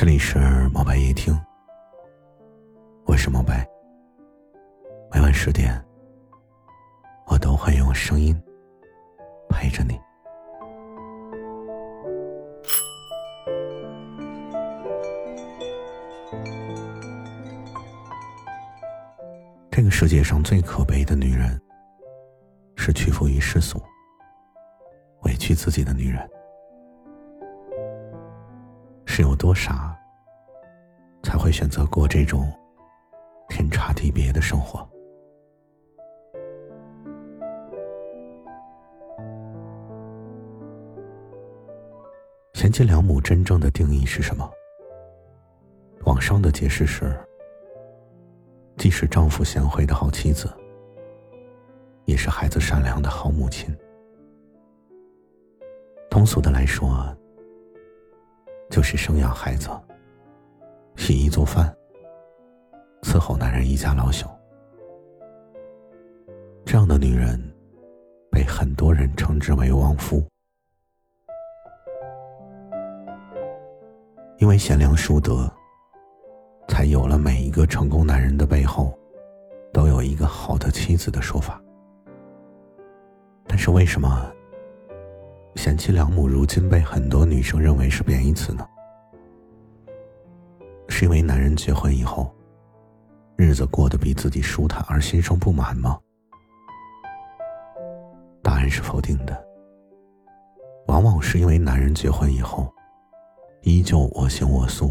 这里是毛白夜听，我是毛白。每晚十点，我都会用声音陪着你。这个世界上最可悲的女人，是屈服于世俗、委屈自己的女人。是有多傻，才会选择过这种天差地别的生活？贤妻良母真正的定义是什么？网上的解释是：既是丈夫贤惠的好妻子，也是孩子善良的好母亲。通俗的来说。就是生养孩子、洗衣做饭、伺候男人一家老小，这样的女人被很多人称之为旺夫。因为贤良淑德，才有了每一个成功男人的背后都有一个好的妻子的说法。但是为什么？贤妻良母如今被很多女生认为是贬义词呢？是因为男人结婚以后，日子过得比自己舒坦而心生不满吗？答案是否定的。往往是因为男人结婚以后，依旧我行我素，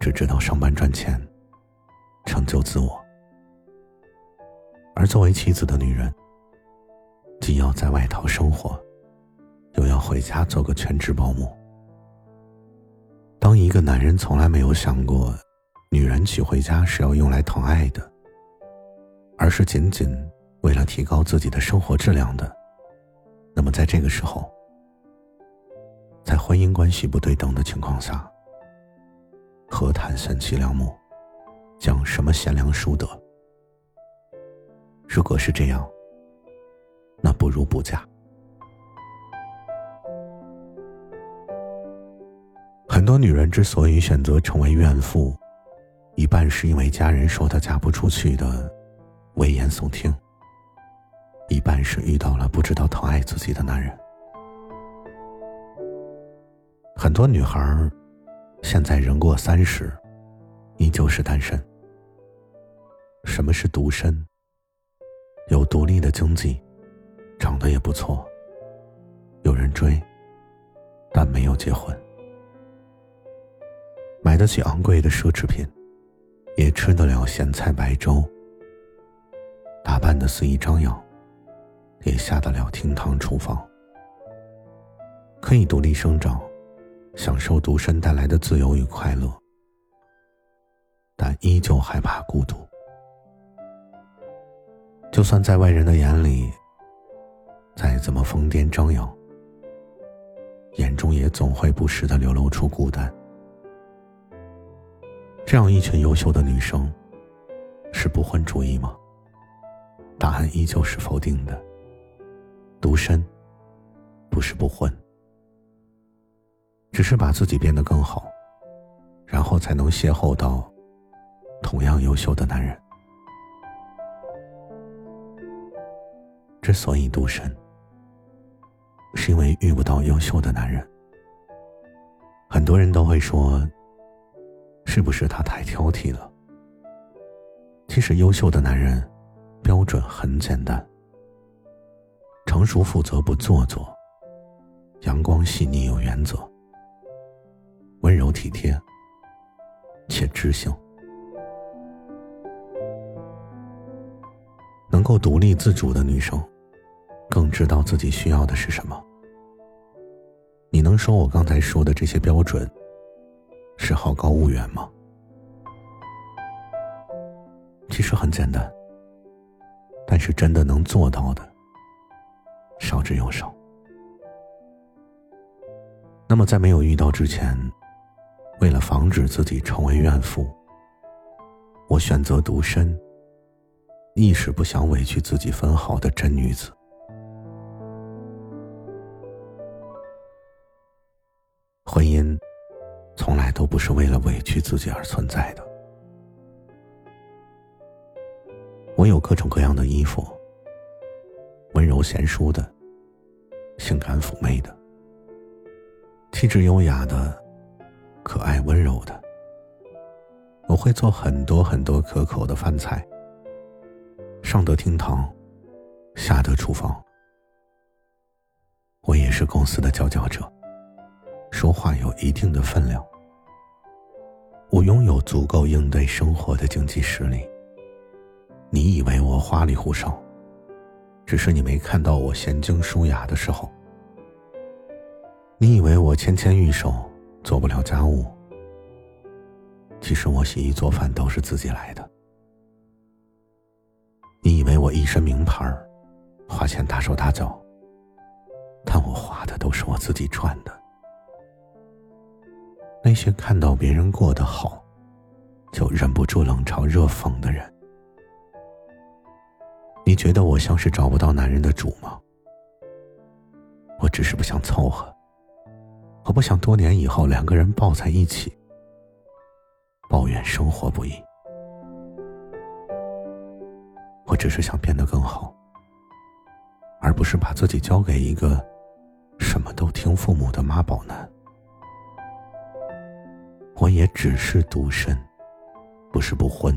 只知道上班赚钱，成就自我，而作为妻子的女人，既要在外头生活。又要回家做个全职保姆。当一个男人从来没有想过，女人娶回家是要用来疼爱的，而是仅仅为了提高自己的生活质量的，那么在这个时候，在婚姻关系不对等的情况下，何谈贤妻良母，讲什么贤良淑德？如果是这样，那不如不嫁。很多女人之所以选择成为怨妇，一半是因为家人说她嫁不出去的危言耸听，一半是遇到了不知道疼爱自己的男人。很多女孩现在人过三十，依旧是单身。什么是独身？有独立的经济，长得也不错，有人追，但没有结婚。买得起昂贵的奢侈品，也吃得了咸菜白粥，打扮的肆意张扬，也下得了厅堂厨房，可以独立生长，享受独身带来的自由与快乐，但依旧害怕孤独。就算在外人的眼里，再怎么疯癫张扬，眼中也总会不时的流露出孤单。这样一群优秀的女生，是不婚主义吗？答案依旧是否定的。独身，不是不婚，只是把自己变得更好，然后才能邂逅到同样优秀的男人。之所以独身，是因为遇不到优秀的男人。很多人都会说。是不是他太挑剔了？其实优秀的男人标准很简单：成熟、负责、不做作，阳光、细腻、有原则，温柔体贴且知性，能够独立自主的女生，更知道自己需要的是什么。你能说我刚才说的这些标准？是好高骛远吗？其实很简单，但是真的能做到的少之又少。那么，在没有遇到之前，为了防止自己成为怨妇，我选择独身，亦是不想委屈自己分毫的真女子。婚姻。都不是为了委屈自己而存在的。我有各种各样的衣服，温柔贤淑的，性感妩媚的，气质优雅的，可爱温柔的。我会做很多很多可口的饭菜，上得厅堂，下得厨房。我也是公司的佼佼者，说话有一定的分量。拥有足够应对生活的经济实力。你以为我花里胡哨，只是你没看到我娴静舒雅的时候。你以为我纤纤玉手，做不了家务。其实我洗衣做饭都是自己来的。你以为我一身名牌花钱大手大脚。但我花的都是我自己赚的。那些看到别人过得好，就忍不住冷嘲热讽的人。你觉得我像是找不到男人的主吗？我只是不想凑合，我不想多年以后两个人抱在一起，抱怨生活不易。我只是想变得更好，而不是把自己交给一个什么都听父母的妈宝男。我也只是独身，不是不婚。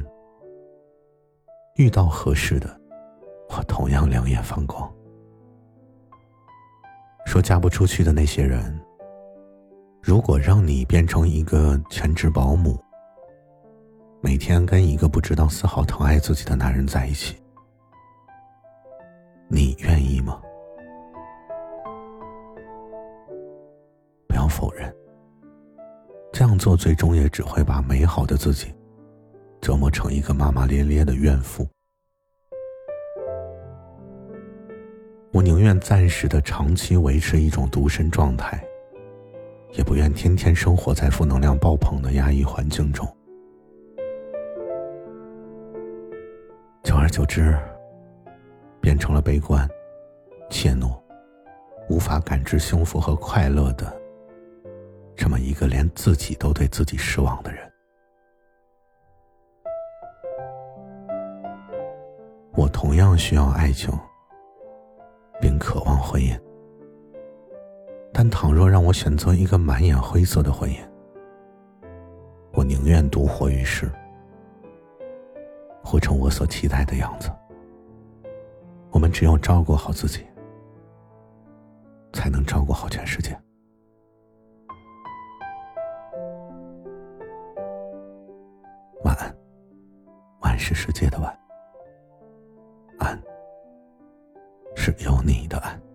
遇到合适的。我同样两眼放光。说嫁不出去的那些人，如果让你变成一个全职保姆，每天跟一个不知道丝毫疼爱自己的男人在一起，你愿意吗？不要否认，这样做最终也只会把美好的自己折磨成一个骂骂咧咧的怨妇。我宁愿暂时的长期维持一种独身状态，也不愿天天生活在负能量爆棚的压抑环境中。久而久之，变成了悲观、怯懦、无法感知幸福和快乐的这么一个连自己都对自己失望的人。我同样需要爱情。并渴望婚姻，但倘若让我选择一个满眼灰色的婚姻，我宁愿独活于世，活成我所期待的样子。我们只有照顾好自己，才能照顾好全世界。是世界的晚。是有你的爱。